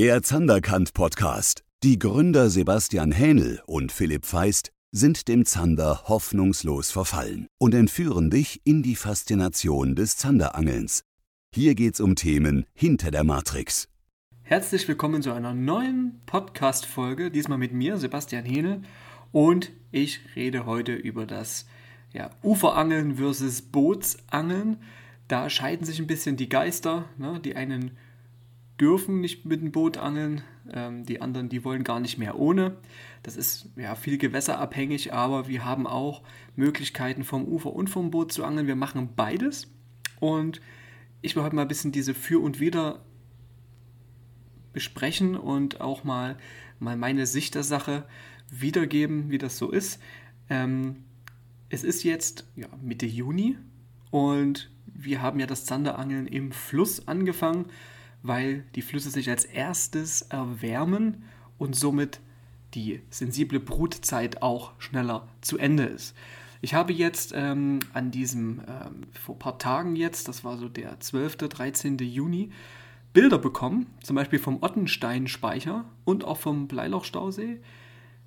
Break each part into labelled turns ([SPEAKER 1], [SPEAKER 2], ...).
[SPEAKER 1] Der Zanderkant Podcast. Die Gründer Sebastian Hähnel und Philipp Feist sind dem Zander hoffnungslos verfallen und entführen dich in die Faszination des Zanderangelns. Hier geht's um Themen hinter der Matrix.
[SPEAKER 2] Herzlich willkommen zu einer neuen Podcast-Folge, diesmal mit mir, Sebastian Hähnel, und ich rede heute über das ja, Uferangeln versus Bootsangeln. Da scheiden sich ein bisschen die Geister. Ne? Die einen dürfen nicht mit dem Boot angeln, ähm, die anderen, die wollen gar nicht mehr ohne. Das ist ja viel gewässerabhängig, aber wir haben auch Möglichkeiten vom Ufer und vom Boot zu angeln. Wir machen beides und ich will heute mal ein bisschen diese Für und Wider besprechen und auch mal, mal meine Sicht der Sache wiedergeben, wie das so ist. Ähm, es ist jetzt ja, Mitte Juni und wir haben ja das Zanderangeln im Fluss angefangen weil die Flüsse sich als erstes erwärmen und somit die sensible Brutzeit auch schneller zu Ende ist. Ich habe jetzt ähm, an diesem, ähm, vor ein paar Tagen jetzt, das war so der 12., 13. Juni, Bilder bekommen, zum Beispiel vom Ottenstein-Speicher und auch vom Bleilochstausee,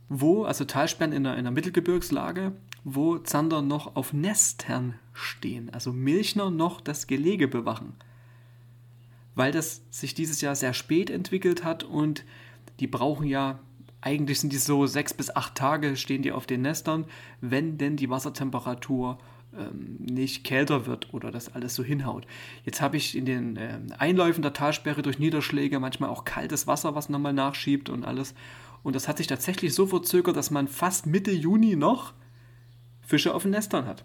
[SPEAKER 2] wo, also Talsperren in der, in der Mittelgebirgslage, wo Zander noch auf Nestern stehen, also Milchner noch das Gelege bewachen weil das sich dieses Jahr sehr spät entwickelt hat und die brauchen ja, eigentlich sind die so sechs bis acht Tage stehen die auf den Nestern, wenn denn die Wassertemperatur ähm, nicht kälter wird oder das alles so hinhaut. Jetzt habe ich in den äh, Einläufen der Talsperre durch Niederschläge manchmal auch kaltes Wasser, was nochmal nachschiebt und alles. Und das hat sich tatsächlich so verzögert, dass man fast Mitte Juni noch Fische auf den Nestern hat.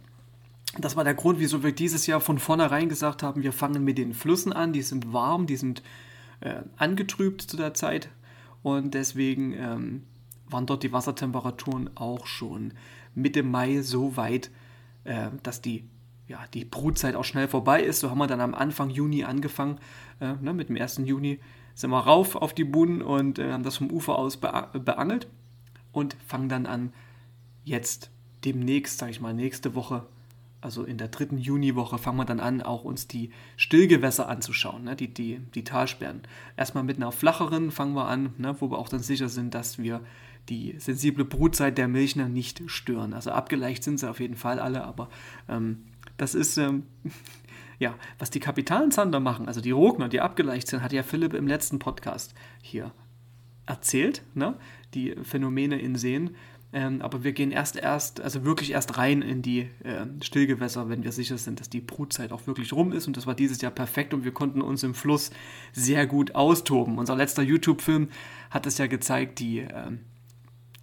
[SPEAKER 2] Das war der Grund, wieso wir dieses Jahr von vornherein gesagt haben, wir fangen mit den Flüssen an, die sind warm, die sind äh, angetrübt zu der Zeit und deswegen ähm, waren dort die Wassertemperaturen auch schon Mitte Mai so weit, äh, dass die, ja, die Brutzeit auch schnell vorbei ist. So haben wir dann am Anfang Juni angefangen, äh, ne, mit dem 1. Juni sind wir rauf auf die Buhnen und äh, haben das vom Ufer aus beangelt und fangen dann an, jetzt demnächst, sage ich mal, nächste Woche also in der dritten Juniwoche, fangen wir dann an, auch uns die Stillgewässer anzuschauen, ne? die, die, die Talsperren. Erstmal mit einer flacheren fangen wir an, ne? wo wir auch dann sicher sind, dass wir die sensible Brutzeit der Milchner nicht stören. Also abgeleicht sind sie auf jeden Fall alle, aber ähm, das ist, ähm, ja, was die Kapitalzander machen, also die Rogner, die abgeleicht sind, hat ja Philipp im letzten Podcast hier erzählt, ne? die Phänomene in Seen. Ähm, aber wir gehen erst erst, also wirklich erst rein in die äh, Stillgewässer, wenn wir sicher sind, dass die Brutzeit auch wirklich rum ist. Und das war dieses Jahr perfekt und wir konnten uns im Fluss sehr gut austoben. Unser letzter YouTube-Film hat es ja gezeigt, die, äh,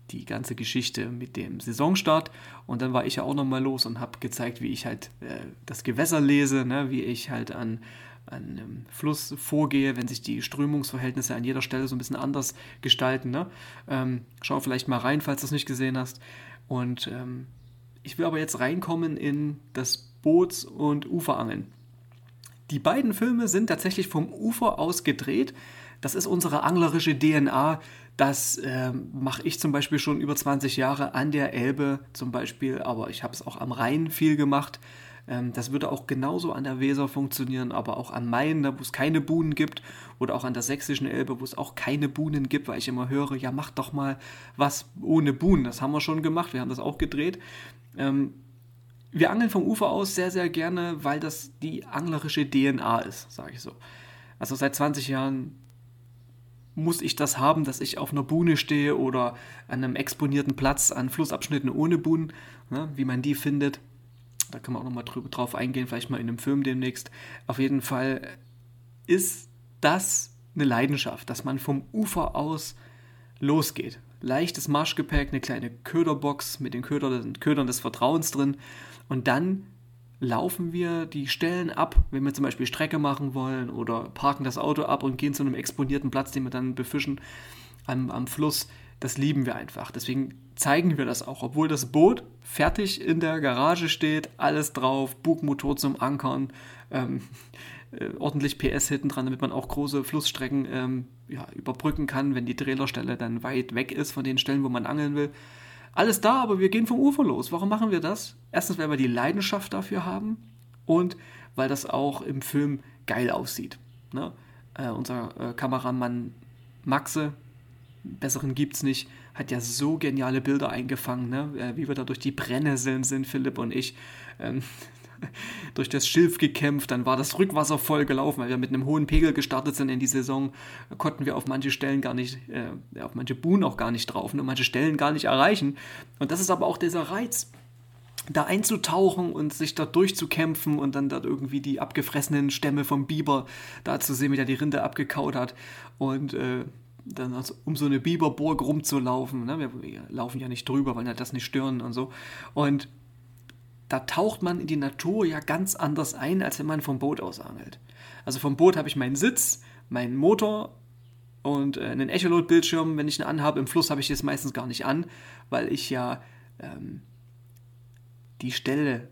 [SPEAKER 2] die ganze Geschichte mit dem Saisonstart. Und dann war ich ja auch nochmal los und habe gezeigt, wie ich halt äh, das Gewässer lese, ne? wie ich halt an einem Fluss vorgehe, wenn sich die Strömungsverhältnisse an jeder Stelle so ein bisschen anders gestalten. Ne? Ähm, schau vielleicht mal rein, falls du es nicht gesehen hast. Und ähm, ich will aber jetzt reinkommen in das Boots- und Uferangeln. Die beiden Filme sind tatsächlich vom Ufer aus gedreht. Das ist unsere anglerische DNA. Das äh, mache ich zum Beispiel schon über 20 Jahre an der Elbe zum Beispiel, aber ich habe es auch am Rhein viel gemacht. Ähm, das würde auch genauso an der Weser funktionieren, aber auch am Main, da wo es keine Buhnen gibt, oder auch an der sächsischen Elbe, wo es auch keine Buhnen gibt, weil ich immer höre, ja, mach doch mal was ohne Buhnen. Das haben wir schon gemacht, wir haben das auch gedreht. Ähm, wir angeln vom Ufer aus sehr, sehr gerne, weil das die anglerische DNA ist, sage ich so. Also seit 20 Jahren muss ich das haben, dass ich auf einer Buhne stehe oder an einem exponierten Platz an Flussabschnitten ohne Buhnen, ne, wie man die findet. Da kann man auch nochmal drauf eingehen, vielleicht mal in einem Film demnächst. Auf jeden Fall ist das eine Leidenschaft, dass man vom Ufer aus losgeht. Leichtes Marschgepäck, eine kleine Köderbox mit den Ködern, Ködern des Vertrauens drin und dann laufen wir die Stellen ab, wenn wir zum Beispiel Strecke machen wollen oder parken das Auto ab und gehen zu einem exponierten Platz, den wir dann befischen am, am Fluss das lieben wir einfach. Deswegen zeigen wir das auch, obwohl das Boot fertig in der Garage steht, alles drauf, Bugmotor zum Ankern, ähm, äh, ordentlich PS hinten dran, damit man auch große Flussstrecken ähm, ja, überbrücken kann, wenn die Trailerstelle dann weit weg ist von den Stellen, wo man angeln will. Alles da, aber wir gehen vom Ufer los. Warum machen wir das? Erstens, weil wir die Leidenschaft dafür haben und weil das auch im Film geil aussieht. Ne? Äh, unser äh, Kameramann Maxe, besseren gibt's nicht, hat ja so geniale Bilder eingefangen, ne? Äh, wie wir da durch die Brennnesseln sind, Philipp und ich. Ähm, durch das Schilf gekämpft, dann war das Rückwasser voll gelaufen, weil wir mit einem hohen Pegel gestartet sind in die Saison, konnten wir auf manche Stellen gar nicht, äh, auf manche Buhnen auch gar nicht drauf und manche Stellen gar nicht erreichen. Und das ist aber auch dieser Reiz, da einzutauchen und sich da durchzukämpfen und dann dort irgendwie die abgefressenen Stämme vom Biber da zu sehen, wie der die Rinde abgekaut hat und äh, dann also um so eine Biberburg rumzulaufen. Ne? Wir, wir, laufen ja nicht drüber, weil wir das nicht stören und so. Und da taucht man in die Natur ja ganz anders ein, als wenn man vom Boot aus angelt. Also vom Boot habe ich meinen Sitz, meinen Motor und äh, einen Echolot-Bildschirm. Wenn ich ihn anhabe, im Fluss habe ich das meistens gar nicht an, weil ich ja ähm, die Stelle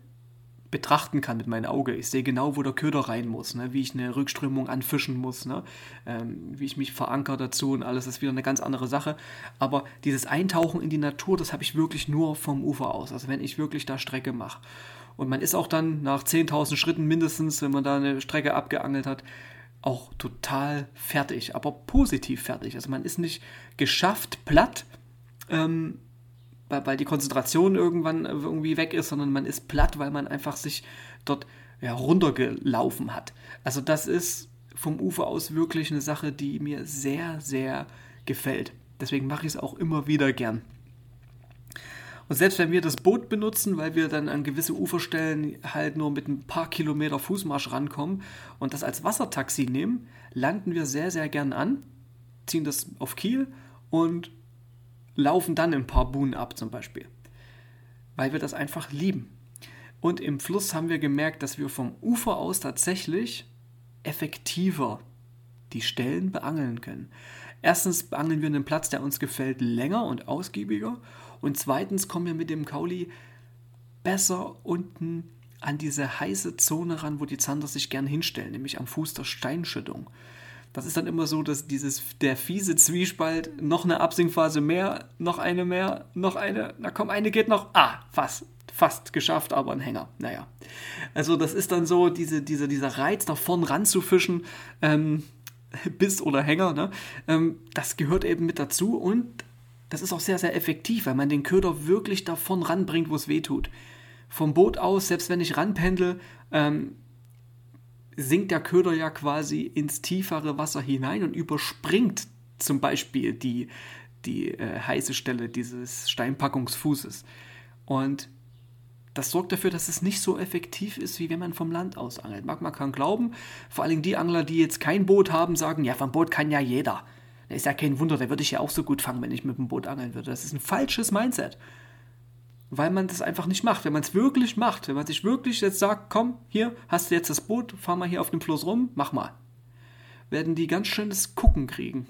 [SPEAKER 2] betrachten kann mit meinem Auge. Ich sehe genau, wo der Köder rein muss, ne? wie ich eine Rückströmung anfischen muss, ne? ähm, wie ich mich verankere dazu und alles ist wieder eine ganz andere Sache. Aber dieses Eintauchen in die Natur, das habe ich wirklich nur vom Ufer aus. Also wenn ich wirklich da Strecke mache. Und man ist auch dann nach 10.000 Schritten mindestens, wenn man da eine Strecke abgeangelt hat, auch total fertig, aber positiv fertig. Also man ist nicht geschafft, platt, ähm, weil die Konzentration irgendwann irgendwie weg ist, sondern man ist platt, weil man einfach sich dort ja, runtergelaufen hat. Also das ist vom Ufer aus wirklich eine Sache, die mir sehr, sehr gefällt. Deswegen mache ich es auch immer wieder gern. Und selbst wenn wir das Boot benutzen, weil wir dann an gewisse Uferstellen halt nur mit ein paar Kilometer Fußmarsch rankommen und das als Wassertaxi nehmen, landen wir sehr, sehr gern an, ziehen das auf Kiel und laufen dann ein paar Buhnen ab zum Beispiel, weil wir das einfach lieben. Und im Fluss haben wir gemerkt, dass wir vom Ufer aus tatsächlich effektiver die Stellen beangeln können. Erstens beangeln wir einen Platz, der uns gefällt, länger und ausgiebiger. Und zweitens kommen wir mit dem Kauli besser unten an diese heiße Zone ran, wo die Zander sich gern hinstellen, nämlich am Fuß der Steinschüttung das ist dann immer so, dass dieses, der fiese Zwiespalt, noch eine Absinkphase mehr, noch eine mehr, noch eine, na komm, eine geht noch, ah, fast, fast geschafft, aber ein Hänger, naja. Also das ist dann so, diese, diese, dieser Reiz, da vorn ranzufischen, ähm, Biss oder Hänger, ne? Ähm, das gehört eben mit dazu und das ist auch sehr, sehr effektiv, weil man den Köder wirklich davon ranbringt, wo es weh tut. Vom Boot aus, selbst wenn ich ranpendel, ähm, sinkt der Köder ja quasi ins tiefere Wasser hinein und überspringt zum Beispiel die, die äh, heiße Stelle dieses Steinpackungsfußes. Und das sorgt dafür, dass es nicht so effektiv ist, wie wenn man vom Land aus angelt. Mag man kann glauben, vor allem die Angler, die jetzt kein Boot haben, sagen, ja, vom Boot kann ja jeder. Ist ja kein Wunder, da würde ich ja auch so gut fangen, wenn ich mit dem Boot angeln würde. Das ist ein falsches Mindset weil man das einfach nicht macht. Wenn man es wirklich macht, wenn man sich wirklich jetzt sagt, komm, hier hast du jetzt das Boot, fahr mal hier auf dem Fluss rum, mach mal, werden die ganz schön das Gucken kriegen,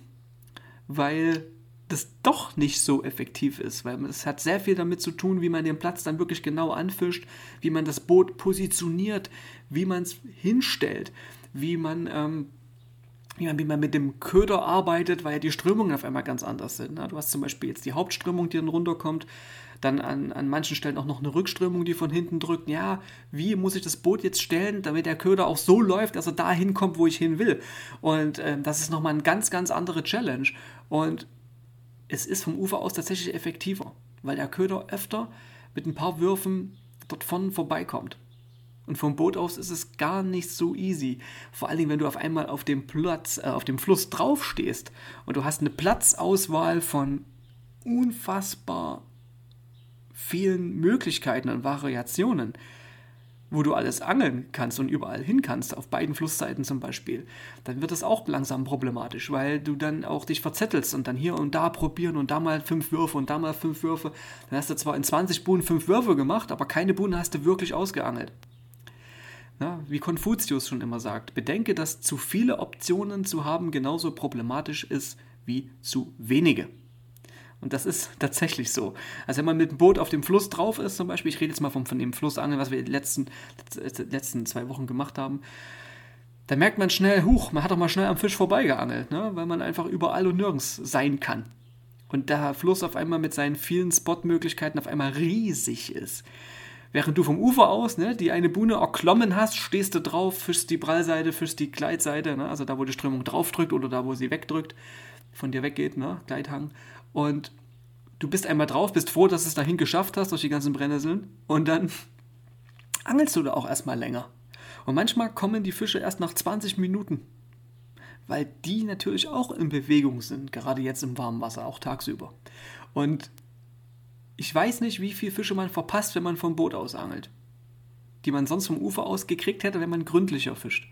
[SPEAKER 2] weil das doch nicht so effektiv ist, weil es hat sehr viel damit zu tun, wie man den Platz dann wirklich genau anfischt, wie man das Boot positioniert, wie man es hinstellt, wie man ähm, wie man, wie man mit dem Köder arbeitet, weil ja die Strömungen auf einmal ganz anders sind. Ne? Du hast zum Beispiel jetzt die Hauptströmung, die dann runterkommt, dann an, an manchen Stellen auch noch eine Rückströmung, die von hinten drückt. Ja, wie muss ich das Boot jetzt stellen, damit der Köder auch so läuft, dass er da hinkommt, wo ich hin will? Und äh, das ist nochmal eine ganz, ganz andere Challenge. Und es ist vom Ufer aus tatsächlich effektiver, weil der Köder öfter mit ein paar Würfen dort von vorbeikommt. Und vom Boot aus ist es gar nicht so easy. Vor allen Dingen, wenn du auf einmal auf dem Platz, äh, auf dem Fluss draufstehst und du hast eine Platzauswahl von unfassbar vielen Möglichkeiten und Variationen, wo du alles angeln kannst und überall hin kannst, auf beiden Flussseiten zum Beispiel, dann wird das auch langsam problematisch, weil du dann auch dich verzettelst und dann hier und da probieren und da mal fünf Würfe und da mal fünf Würfe. Dann hast du zwar in 20 Buhnen fünf Würfe gemacht, aber keine Buhnen hast du wirklich ausgeangelt. Ja, wie Konfuzius schon immer sagt, bedenke, dass zu viele Optionen zu haben genauso problematisch ist wie zu wenige. Und das ist tatsächlich so. Also wenn man mit dem Boot auf dem Fluss drauf ist, zum Beispiel, ich rede jetzt mal von, von dem Flussangeln, was wir die letzten, letzten zwei Wochen gemacht haben, da merkt man schnell, huch, man hat doch mal schnell am Fisch vorbeigeangelt, ne? weil man einfach überall und nirgends sein kann. Und der Fluss auf einmal mit seinen vielen Spotmöglichkeiten auf einmal riesig ist. Während du vom Ufer aus ne, die eine Buhne erklommen hast, stehst du drauf, fischst die Prallseite, fischst die Gleitseite, ne, also da, wo die Strömung draufdrückt oder da, wo sie wegdrückt von dir weggeht, ne? Gleithang. Und du bist einmal drauf, bist froh, dass du es dahin geschafft hast durch die ganzen Brennnesseln. Und dann angelst du da auch erstmal länger. Und manchmal kommen die Fische erst nach 20 Minuten, weil die natürlich auch in Bewegung sind, gerade jetzt im warmen Wasser, auch tagsüber. Und ich weiß nicht, wie viele Fische man verpasst, wenn man vom Boot aus angelt, die man sonst vom Ufer aus gekriegt hätte, wenn man gründlicher fischt.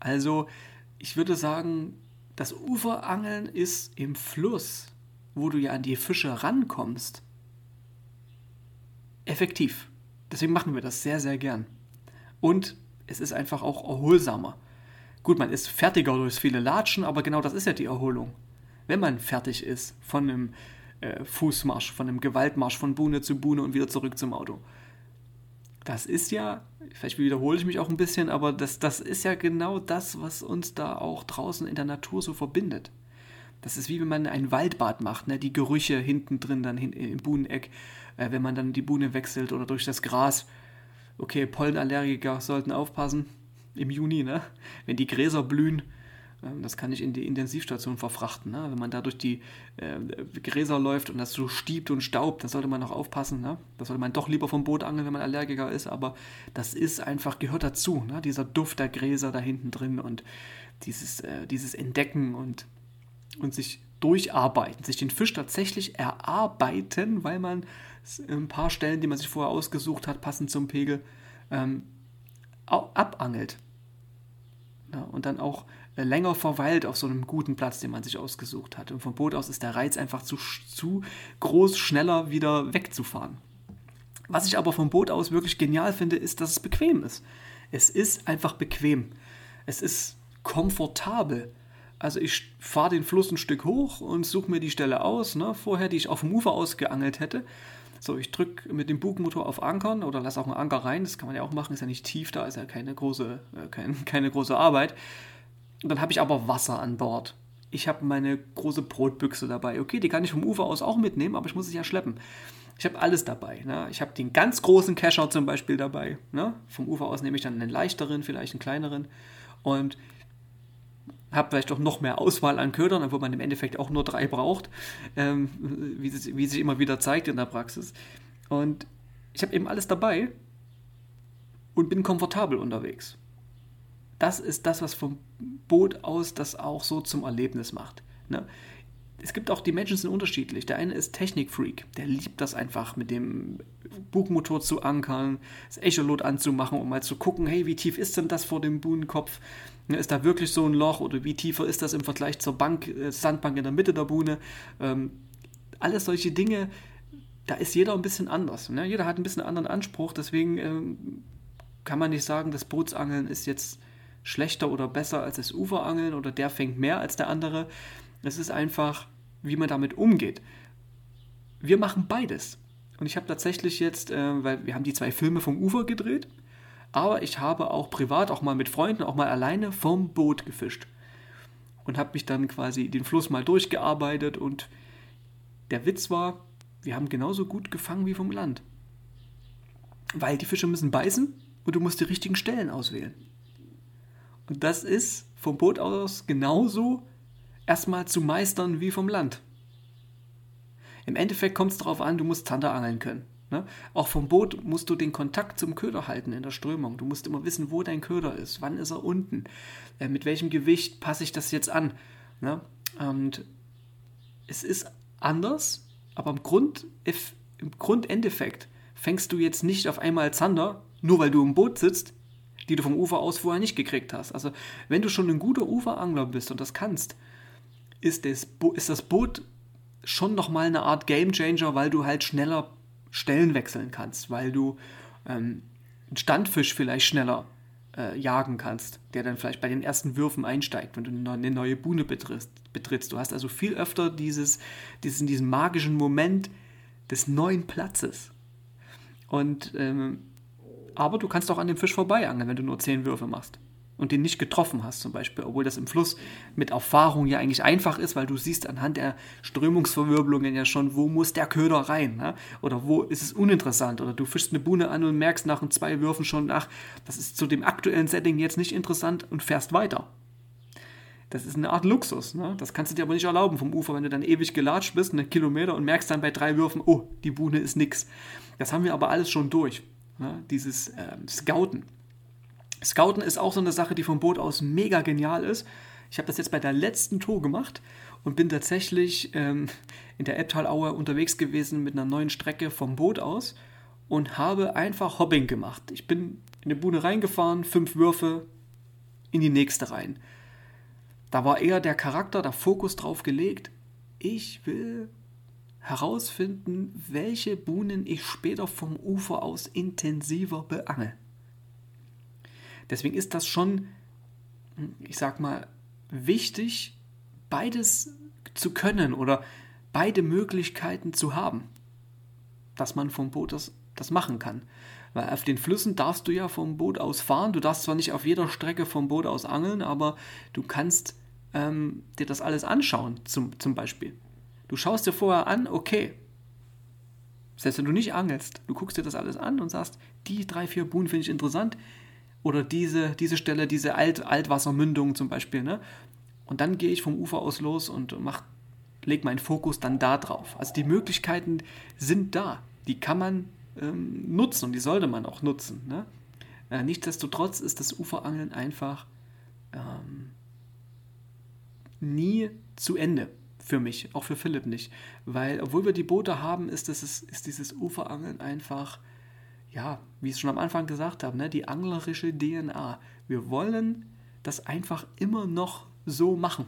[SPEAKER 2] Also, ich würde sagen, das Uferangeln ist im Fluss, wo du ja an die Fische rankommst, effektiv. Deswegen machen wir das sehr, sehr gern. Und es ist einfach auch erholsamer. Gut, man ist fertiger durchs viele Latschen, aber genau das ist ja die Erholung. Wenn man fertig ist von einem äh, Fußmarsch, von einem Gewaltmarsch von Buhne zu Buhne und wieder zurück zum Auto. Das ist ja, vielleicht wiederhole ich mich auch ein bisschen, aber das, das ist ja genau das, was uns da auch draußen in der Natur so verbindet. Das ist wie wenn man ein Waldbad macht, ne? die Gerüche hinten drin, dann hin, im Buhneneck, äh, wenn man dann die Buhne wechselt oder durch das Gras. Okay, Pollenallergiker sollten aufpassen im Juni, ne? wenn die Gräser blühen. Ähm, das kann ich in die Intensivstation verfrachten. Ne? Wenn man da durch die äh, Gräser läuft und das so stiebt und staubt, dann sollte man noch aufpassen. Ne? Da sollte man doch lieber vom Boot angeln, wenn man Allergiker ist. Aber das ist einfach, gehört dazu. Ne? Dieser Duft der Gräser da hinten drin und dieses, äh, dieses Entdecken und und sich durcharbeiten, sich den Fisch tatsächlich erarbeiten, weil man ein paar Stellen, die man sich vorher ausgesucht hat, passend zum Pegel, ähm, abangelt. Ja, und dann auch länger verweilt auf so einem guten Platz, den man sich ausgesucht hat. Und vom Boot aus ist der Reiz einfach zu, zu groß, schneller wieder wegzufahren. Was ich aber vom Boot aus wirklich genial finde, ist, dass es bequem ist. Es ist einfach bequem. Es ist komfortabel. Also ich fahre den Fluss ein Stück hoch und suche mir die Stelle aus, ne, vorher, die ich auf dem Ufer ausgeangelt hätte. So, ich drücke mit dem Bugmotor auf Ankern oder lasse auch einen Anker rein, das kann man ja auch machen, ist ja nicht tief, da ist ja keine große, äh, kein, keine große Arbeit. Und dann habe ich aber Wasser an Bord. Ich habe meine große Brotbüchse dabei. Okay, die kann ich vom Ufer aus auch mitnehmen, aber ich muss sie ja schleppen. Ich habe alles dabei. Ne? Ich habe den ganz großen Kescher zum Beispiel dabei. Ne? Vom Ufer aus nehme ich dann einen leichteren, vielleicht einen kleineren. Und habe vielleicht auch noch mehr Auswahl an Ködern, obwohl man im Endeffekt auch nur drei braucht, ähm, wie, sich, wie sich immer wieder zeigt in der Praxis. Und ich habe eben alles dabei und bin komfortabel unterwegs. Das ist das, was vom Boot aus das auch so zum Erlebnis macht. Ne? es gibt auch, die Menschen sind unterschiedlich. Der eine ist Technikfreak, der liebt das einfach mit dem Bugmotor zu ankern, das Echolot anzumachen, um mal zu gucken, hey, wie tief ist denn das vor dem Buhnenkopf? Ne, ist da wirklich so ein Loch oder wie tiefer ist das im Vergleich zur Bank, äh, Sandbank in der Mitte der Buhne? Ähm, alles solche Dinge, da ist jeder ein bisschen anders. Ne? Jeder hat ein bisschen anderen Anspruch, deswegen ähm, kann man nicht sagen, das Bootsangeln ist jetzt schlechter oder besser als das Uferangeln oder der fängt mehr als der andere. Es ist einfach, wie man damit umgeht. Wir machen beides. Und ich habe tatsächlich jetzt, äh, weil wir haben die zwei Filme vom Ufer gedreht, aber ich habe auch privat, auch mal mit Freunden, auch mal alleine vom Boot gefischt. Und habe mich dann quasi den Fluss mal durchgearbeitet und der Witz war, wir haben genauso gut gefangen wie vom Land. Weil die Fische müssen beißen und du musst die richtigen Stellen auswählen. Und das ist vom Boot aus genauso erstmal zu meistern wie vom Land. Im Endeffekt kommt es darauf an, du musst Zander angeln können. Ne? Auch vom Boot musst du den Kontakt zum Köder halten in der Strömung. Du musst immer wissen, wo dein Köder ist, wann ist er unten, äh, mit welchem Gewicht passe ich das jetzt an. Ne? Und es ist anders, aber im, Grund, im Grundendeffekt fängst du jetzt nicht auf einmal Zander, nur weil du im Boot sitzt, die du vom Ufer aus vorher nicht gekriegt hast. Also wenn du schon ein guter Uferangler bist und das kannst, ist das, Bo ist das Boot schon nochmal eine Art Game Changer, weil du halt schneller Stellen wechseln kannst, weil du ähm, einen Standfisch vielleicht schneller äh, jagen kannst, der dann vielleicht bei den ersten Würfen einsteigt, wenn du eine neue Buhne betrittst. betrittst. Du hast also viel öfter dieses, diesen, diesen magischen Moment des neuen Platzes. Und ähm, aber du kannst auch an dem Fisch vorbei angeln, wenn du nur zehn Würfe machst und den nicht getroffen hast zum Beispiel, obwohl das im Fluss mit Erfahrung ja eigentlich einfach ist, weil du siehst anhand der Strömungsverwirbelungen ja schon, wo muss der Köder rein ne? oder wo ist es uninteressant oder du fischst eine Buhne an und merkst nach zwei Würfen schon, ach, das ist zu dem aktuellen Setting jetzt nicht interessant und fährst weiter. Das ist eine Art Luxus. Ne? Das kannst du dir aber nicht erlauben vom Ufer, wenn du dann ewig gelatscht bist, einen Kilometer und merkst dann bei drei Würfen, oh, die Buhne ist nix. Das haben wir aber alles schon durch. Ne? Dieses äh, Scouten. Scouten ist auch so eine Sache, die vom Boot aus mega genial ist. Ich habe das jetzt bei der letzten Tour gemacht und bin tatsächlich ähm, in der Ebbtalaue unterwegs gewesen mit einer neuen Strecke vom Boot aus und habe einfach Hopping gemacht. Ich bin in eine Bude reingefahren, fünf Würfe in die nächste rein. Da war eher der Charakter, der Fokus drauf gelegt. Ich will herausfinden, welche Buhnen ich später vom Ufer aus intensiver beangel. Deswegen ist das schon, ich sag mal, wichtig, beides zu können oder beide Möglichkeiten zu haben, dass man vom Boot das, das machen kann. Weil auf den Flüssen darfst du ja vom Boot aus fahren. Du darfst zwar nicht auf jeder Strecke vom Boot aus angeln, aber du kannst ähm, dir das alles anschauen, zum, zum Beispiel. Du schaust dir vorher an, okay, selbst wenn du nicht angelst, du guckst dir das alles an und sagst, die drei, vier Buhnen finde ich interessant, oder diese, diese Stelle, diese Alt, Altwassermündung zum Beispiel. Ne? Und dann gehe ich vom Ufer aus los und mach, leg meinen Fokus dann da drauf. Also die Möglichkeiten sind da. Die kann man ähm, nutzen und die sollte man auch nutzen. Ne? Äh, nichtsdestotrotz ist das Uferangeln einfach ähm, nie zu Ende für mich, auch für Philipp nicht. Weil, obwohl wir die Boote haben, ist, das, ist dieses Uferangeln einfach ja, wie ich es schon am Anfang gesagt habe, ne, die anglerische DNA. Wir wollen das einfach immer noch so machen.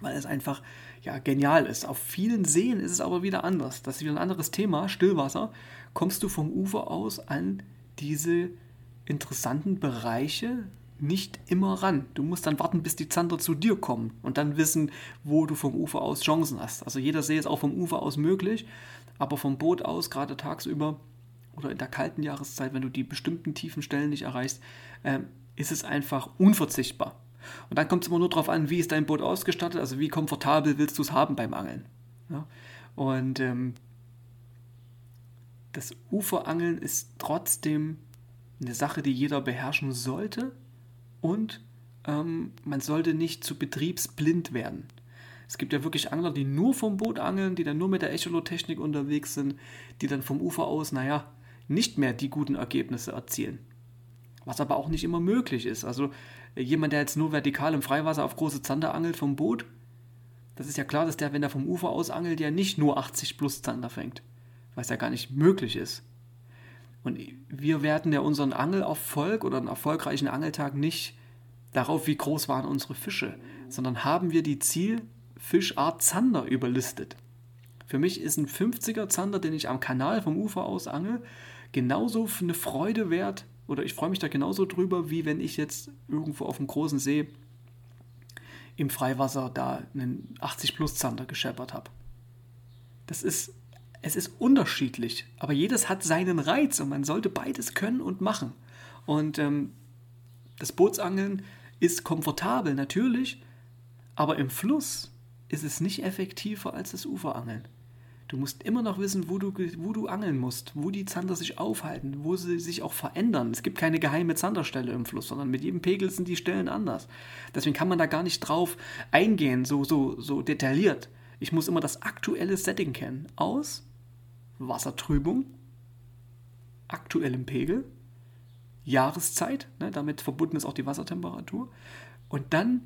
[SPEAKER 2] Weil es einfach ja, genial ist. Auf vielen Seen ist es aber wieder anders. Das ist wieder ein anderes Thema. Stillwasser. Kommst du vom Ufer aus an diese interessanten Bereiche nicht immer ran. Du musst dann warten, bis die Zander zu dir kommen und dann wissen, wo du vom Ufer aus Chancen hast. Also jeder See ist auch vom Ufer aus möglich, aber vom Boot aus, gerade tagsüber, oder in der kalten Jahreszeit, wenn du die bestimmten tiefen Stellen nicht erreichst, äh, ist es einfach unverzichtbar. Und dann kommt es immer nur darauf an, wie ist dein Boot ausgestattet, also wie komfortabel willst du es haben beim Angeln. Ja? Und ähm, das Uferangeln ist trotzdem eine Sache, die jeder beherrschen sollte und ähm, man sollte nicht zu betriebsblind werden. Es gibt ja wirklich Angler, die nur vom Boot angeln, die dann nur mit der Echolot-Technik unterwegs sind, die dann vom Ufer aus, naja, nicht mehr die guten Ergebnisse erzielen. Was aber auch nicht immer möglich ist. Also jemand, der jetzt nur vertikal im Freiwasser auf große Zander angelt vom Boot, das ist ja klar, dass der, wenn er vom Ufer aus angelt, ja nicht nur 80 plus Zander fängt, es ja gar nicht möglich ist. Und wir werten ja unseren Angelerfolg oder einen erfolgreichen Angeltag nicht darauf, wie groß waren unsere Fische, sondern haben wir die Zielfischart Zander überlistet. Für mich ist ein 50er Zander, den ich am Kanal vom Ufer aus angel, genauso eine Freude wert oder ich freue mich da genauso drüber, wie wenn ich jetzt irgendwo auf dem großen See im Freiwasser da einen 80 plus Zander gescheppert habe. Das ist, es ist unterschiedlich, aber jedes hat seinen Reiz und man sollte beides können und machen. Und ähm, das Bootsangeln ist komfortabel natürlich, aber im Fluss ist es nicht effektiver als das Uferangeln. Du musst immer noch wissen, wo du, wo du angeln musst, wo die Zander sich aufhalten, wo sie sich auch verändern. Es gibt keine geheime Zanderstelle im Fluss, sondern mit jedem Pegel sind die Stellen anders. Deswegen kann man da gar nicht drauf eingehen, so, so, so detailliert. Ich muss immer das aktuelle Setting kennen. Aus Wassertrübung, aktuellem Pegel, Jahreszeit, ne, damit verbunden ist auch die Wassertemperatur. Und dann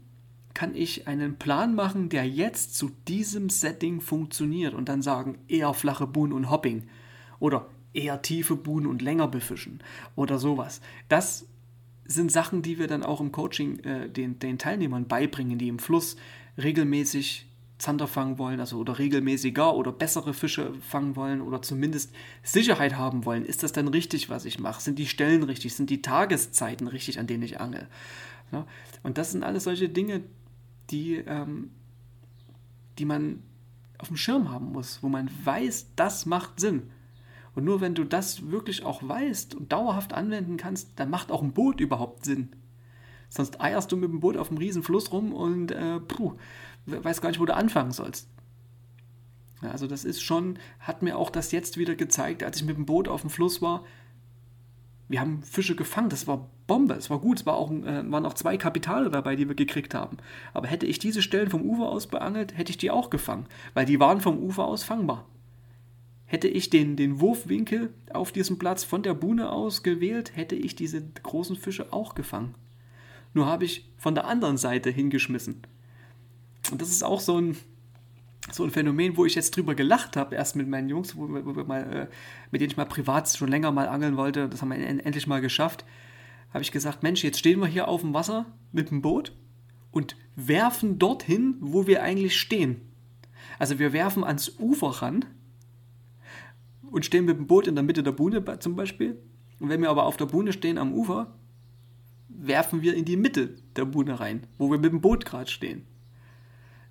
[SPEAKER 2] kann ich einen Plan machen, der jetzt zu diesem Setting funktioniert und dann sagen, eher flache Buhnen und Hopping oder eher tiefe Buhnen und länger befischen oder sowas. Das sind Sachen, die wir dann auch im Coaching äh, den, den Teilnehmern beibringen, die im Fluss regelmäßig Zander fangen wollen, also oder regelmäßiger oder bessere Fische fangen wollen oder zumindest Sicherheit haben wollen. Ist das denn richtig, was ich mache? Sind die Stellen richtig? Sind die Tageszeiten richtig, an denen ich angel? Ja? Und das sind alles solche Dinge, die, ähm, die man auf dem Schirm haben muss, wo man weiß, das macht Sinn. Und nur wenn du das wirklich auch weißt und dauerhaft anwenden kannst, dann macht auch ein Boot überhaupt Sinn. Sonst eierst du mit dem Boot auf einem riesen Fluss rum und äh, puh, weißt gar nicht, wo du anfangen sollst. Ja, also das ist schon, hat mir auch das jetzt wieder gezeigt, als ich mit dem Boot auf dem Fluss war, Wir haben Fische gefangen, das war Bombe, es war gut, es war auch, äh, waren auch zwei Kapitale dabei, die wir gekriegt haben. Aber hätte ich diese Stellen vom Ufer aus beangelt, hätte ich die auch gefangen, weil die waren vom Ufer aus fangbar. Hätte ich den, den Wurfwinkel auf diesem Platz von der Buhne aus gewählt, hätte ich diese großen Fische auch gefangen. Nur habe ich von der anderen Seite hingeschmissen. Und das ist auch so ein, so ein Phänomen, wo ich jetzt drüber gelacht habe, erst mit meinen Jungs, wo, wo wir mal, äh, mit denen ich mal privat schon länger mal angeln wollte. Das haben wir endlich mal geschafft. Habe ich gesagt, Mensch, jetzt stehen wir hier auf dem Wasser mit dem Boot und werfen dorthin, wo wir eigentlich stehen. Also wir werfen ans Ufer ran und stehen mit dem Boot in der Mitte der Buhne zum Beispiel. Und wenn wir aber auf der Buhne stehen am Ufer, werfen wir in die Mitte der Buhne rein, wo wir mit dem Boot gerade stehen.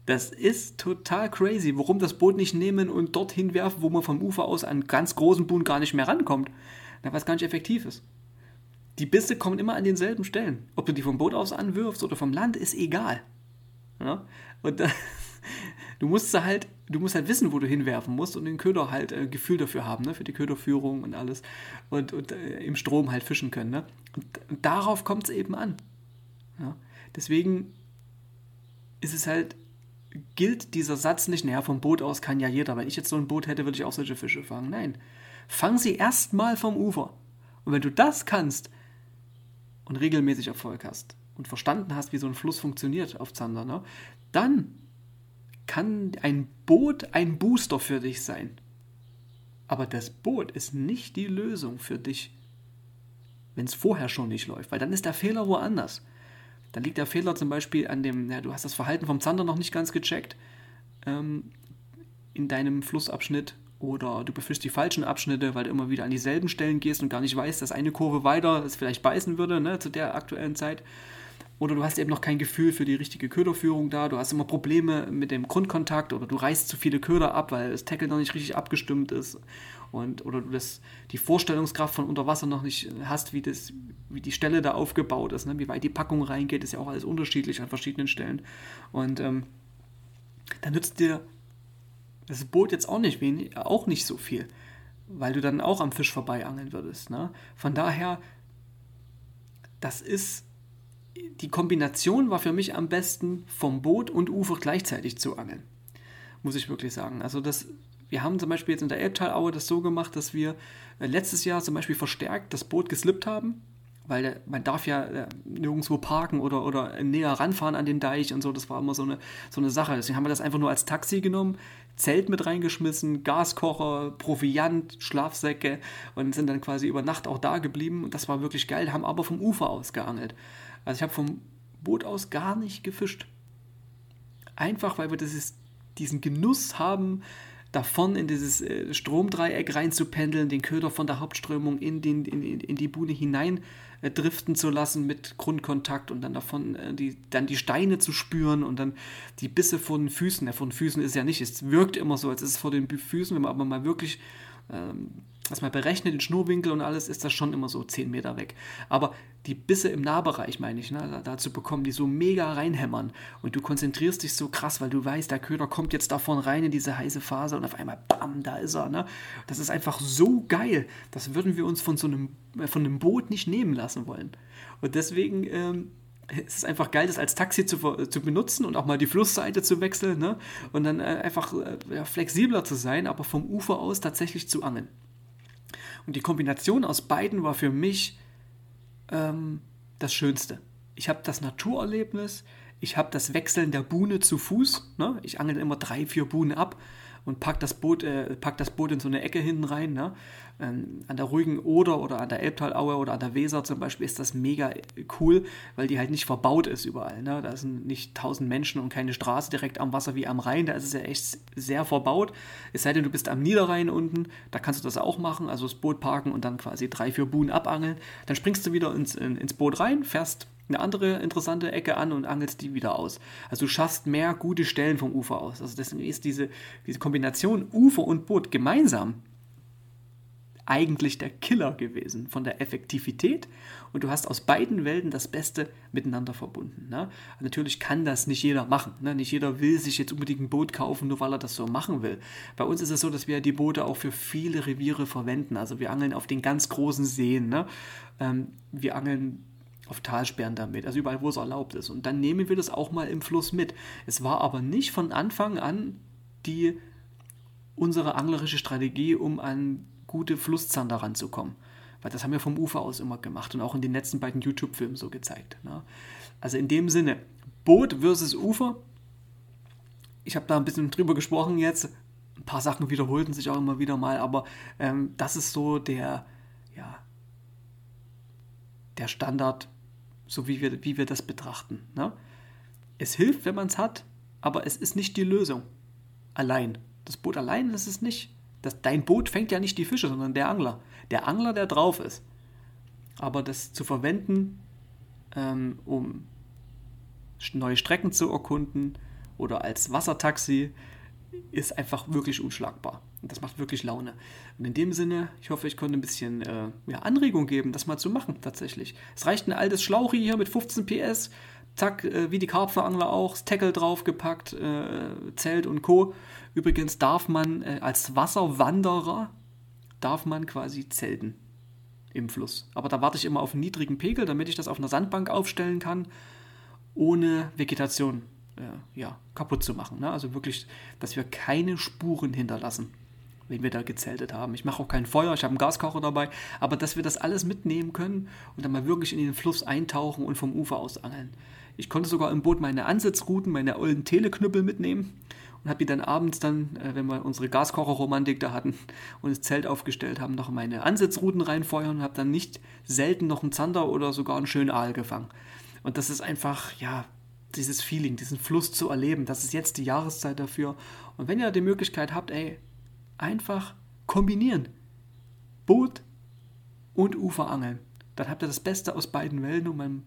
[SPEAKER 2] Das ist total crazy, warum das Boot nicht nehmen und dorthin werfen, wo man vom Ufer aus an ganz großen Buhnen gar nicht mehr rankommt. Na, was gar nicht effektiv ist. Die Bisse kommen immer an denselben Stellen. Ob du die vom Boot aus anwirfst oder vom Land, ist egal. Ja? Und da, du musst halt, du musst halt wissen, wo du hinwerfen musst und den Köder halt äh, Gefühl dafür haben, ne? für die Köderführung und alles. Und, und äh, im Strom halt fischen können. Ne? Und, darauf kommt es eben an. Ja? Deswegen ist es halt, gilt dieser Satz nicht, naja, vom Boot aus kann ja jeder. Wenn ich jetzt so ein Boot hätte, würde ich auch solche Fische fangen. Nein. Fang sie erstmal vom Ufer. Und wenn du das kannst und regelmäßig Erfolg hast und verstanden hast, wie so ein Fluss funktioniert auf Zander, ne, dann kann ein Boot ein Booster für dich sein. Aber das Boot ist nicht die Lösung für dich, wenn es vorher schon nicht läuft, weil dann ist der Fehler woanders. Dann liegt der Fehler zum Beispiel an dem, ja, du hast das Verhalten vom Zander noch nicht ganz gecheckt ähm, in deinem Flussabschnitt oder du befischst die falschen Abschnitte, weil du immer wieder an dieselben Stellen gehst und gar nicht weißt, dass eine Kurve weiter es vielleicht beißen würde ne, zu der aktuellen Zeit. Oder du hast eben noch kein Gefühl für die richtige Köderführung da, du hast immer Probleme mit dem Grundkontakt oder du reißt zu viele Köder ab, weil das Tackle noch nicht richtig abgestimmt ist. Und, oder du das, die Vorstellungskraft von unter Wasser noch nicht hast, wie, das, wie die Stelle da aufgebaut ist, ne? wie weit die Packung reingeht, ist ja auch alles unterschiedlich an verschiedenen Stellen. Und ähm, da nützt dir das Boot jetzt auch nicht, wenig, auch nicht so viel, weil du dann auch am Fisch vorbei angeln würdest. Ne? Von daher, das ist die Kombination war für mich am besten, vom Boot und Ufer gleichzeitig zu angeln. Muss ich wirklich sagen. Also das, wir haben zum Beispiel jetzt in der Elbtalaue das so gemacht, dass wir äh, letztes Jahr zum Beispiel verstärkt das Boot geslippt haben, weil man darf ja äh, nirgendwo parken oder, oder näher ranfahren an den Deich und so. Das war immer so eine, so eine Sache. Deswegen haben wir das einfach nur als Taxi genommen, Zelt mit reingeschmissen, Gaskocher, Proviant, Schlafsäcke und sind dann quasi über Nacht auch da geblieben. Und das war wirklich geil, haben aber vom Ufer aus geangelt. Also ich habe vom Boot aus gar nicht gefischt. Einfach weil wir dieses, diesen Genuss haben, davon in dieses äh, Stromdreieck reinzupendeln, den Köder von der Hauptströmung in, den, in, in die Buhne hinein äh, driften zu lassen mit Grundkontakt und dann davon äh, die, dann die Steine zu spüren und dann die Bisse vor den Füßen. Ja, vor den Füßen ist ja nicht, es wirkt immer so, als ist es vor den Füßen, wenn man aber mal wirklich ähm, was man berechnet, den Schnurwinkel und alles, ist das schon immer so 10 Meter weg. Aber die Bisse im Nahbereich, meine ich, ne, dazu bekommen, die so mega reinhämmern. Und du konzentrierst dich so krass, weil du weißt, der Köder kommt jetzt davon rein in diese heiße Phase und auf einmal, bam, da ist er. Ne? Das ist einfach so geil. Das würden wir uns von so einem, äh, von einem Boot nicht nehmen lassen wollen. Und deswegen ähm, es einfach geil, das als Taxi zu, zu benutzen und auch mal die Flussseite zu wechseln ne? und dann äh, einfach äh, ja, flexibler zu sein, aber vom Ufer aus tatsächlich zu angeln. Und die Kombination aus beiden war für mich ähm, das Schönste. Ich habe das Naturerlebnis, ich habe das Wechseln der Buhne zu Fuß. Ne? Ich angel immer drei, vier Buhnen ab und pack das Boot, äh, pack das Boot in so eine Ecke hinten rein. Ne? Ähm, an der ruhigen Oder oder an der Elbtalaue oder an der Weser zum Beispiel ist das mega cool, weil die halt nicht verbaut ist überall. Ne? Da sind nicht tausend Menschen und keine Straße direkt am Wasser wie am Rhein. Da ist es ja echt sehr verbaut. Es sei denn, du bist am Niederrhein unten, da kannst du das auch machen, also das Boot parken und dann quasi drei, vier Buhnen abangeln. Dann springst du wieder ins, in, ins Boot rein, fährst eine andere interessante Ecke an und angelst die wieder aus. Also du schaffst mehr gute Stellen vom Ufer aus. Also deswegen ist diese, diese Kombination Ufer und Boot gemeinsam eigentlich der Killer gewesen von der Effektivität und du hast aus beiden Welten das Beste miteinander verbunden. Ne? Natürlich kann das nicht jeder machen. Ne? Nicht jeder will sich jetzt unbedingt ein Boot kaufen, nur weil er das so machen will. Bei uns ist es so, dass wir die Boote auch für viele Reviere verwenden. Also wir angeln auf den ganz großen Seen. Ne? Ähm, wir angeln auf Talsperren damit, also überall, wo es erlaubt ist. Und dann nehmen wir das auch mal im Fluss mit. Es war aber nicht von Anfang an die unsere anglerische Strategie, um an gute Flusszander ranzukommen. Weil das haben wir vom Ufer aus immer gemacht und auch in den letzten beiden YouTube-Filmen so gezeigt. Ne? Also in dem Sinne, Boot versus Ufer. Ich habe da ein bisschen drüber gesprochen jetzt. Ein paar Sachen wiederholten sich auch immer wieder mal, aber ähm, das ist so der, ja, der Standard, so wie wir, wie wir das betrachten. Ne? Es hilft, wenn man es hat, aber es ist nicht die Lösung. Allein. Das Boot allein ist es nicht. Das, dein Boot fängt ja nicht die Fische, sondern der Angler. Der Angler, der drauf ist. Aber das zu verwenden, ähm, um neue Strecken zu erkunden oder als Wassertaxi, ist einfach wirklich unschlagbar. Und das macht wirklich Laune. Und in dem Sinne, ich hoffe, ich konnte ein bisschen äh, ja, Anregung geben, das mal zu machen, tatsächlich. Es reicht ein altes Schlauchi hier mit 15 PS, zack, äh, wie die Karpferangler auch, das Tackle draufgepackt, äh, Zelt und Co. Übrigens darf man äh, als Wasserwanderer, darf man quasi zelten im Fluss. Aber da warte ich immer auf einen niedrigen Pegel, damit ich das auf einer Sandbank aufstellen kann, ohne Vegetation äh, ja, kaputt zu machen. Ne? Also wirklich, dass wir keine Spuren hinterlassen, wenn wir da gezeltet haben. Ich mache auch kein Feuer, ich habe einen Gaskocher dabei, aber dass wir das alles mitnehmen können und dann mal wirklich in den Fluss eintauchen und vom Ufer aus angeln. Ich konnte sogar im Boot meine Ansitzrouten, meine ollen Teleknüppel mitnehmen und habe die dann abends dann, äh, wenn wir unsere Gaskocher-Romantik da hatten und das Zelt aufgestellt haben, noch meine Ansitzrouten reinfeuern und habe dann nicht selten noch einen Zander oder sogar einen schönen Aal gefangen. Und das ist einfach, ja, dieses Feeling, diesen Fluss zu erleben. Das ist jetzt die Jahreszeit dafür. Und wenn ihr die Möglichkeit habt, ey, einfach kombinieren. Boot und Uferangeln. Dann habt ihr das Beste aus beiden Welten und man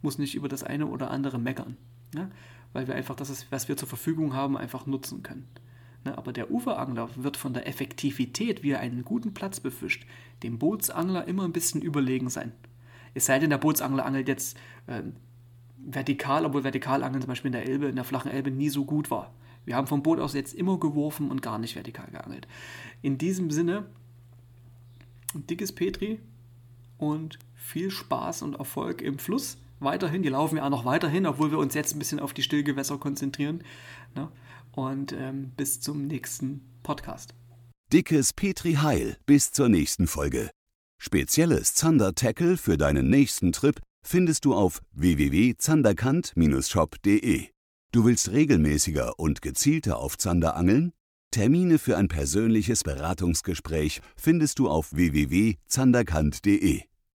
[SPEAKER 2] muss nicht über das eine oder andere meckern. Ja? Weil wir einfach das, was wir zur Verfügung haben, einfach nutzen können. Ne? Aber der Uferangler wird von der Effektivität, wie er einen guten Platz befischt, dem Bootsangler immer ein bisschen überlegen sein. Es sei denn, der Bootsangler angelt jetzt äh, vertikal, obwohl Vertikalangeln zum Beispiel in der Elbe, in der flachen Elbe nie so gut war. Wir haben vom Boot aus jetzt immer geworfen und gar nicht vertikal geangelt. In diesem Sinne, dickes Petri und viel Spaß und Erfolg im Fluss weiterhin. Die laufen ja auch noch weiterhin, obwohl wir uns jetzt ein bisschen auf die Stillgewässer konzentrieren. Ne? Und ähm, bis zum nächsten Podcast.
[SPEAKER 1] Dickes Petri Heil. Bis zur nächsten Folge. Spezielles Zander-Tackle für deinen nächsten Trip findest du auf www.zanderkant-shop.de. Du willst regelmäßiger und gezielter auf Zander angeln? Termine für ein persönliches Beratungsgespräch findest du auf www.zanderkant.de.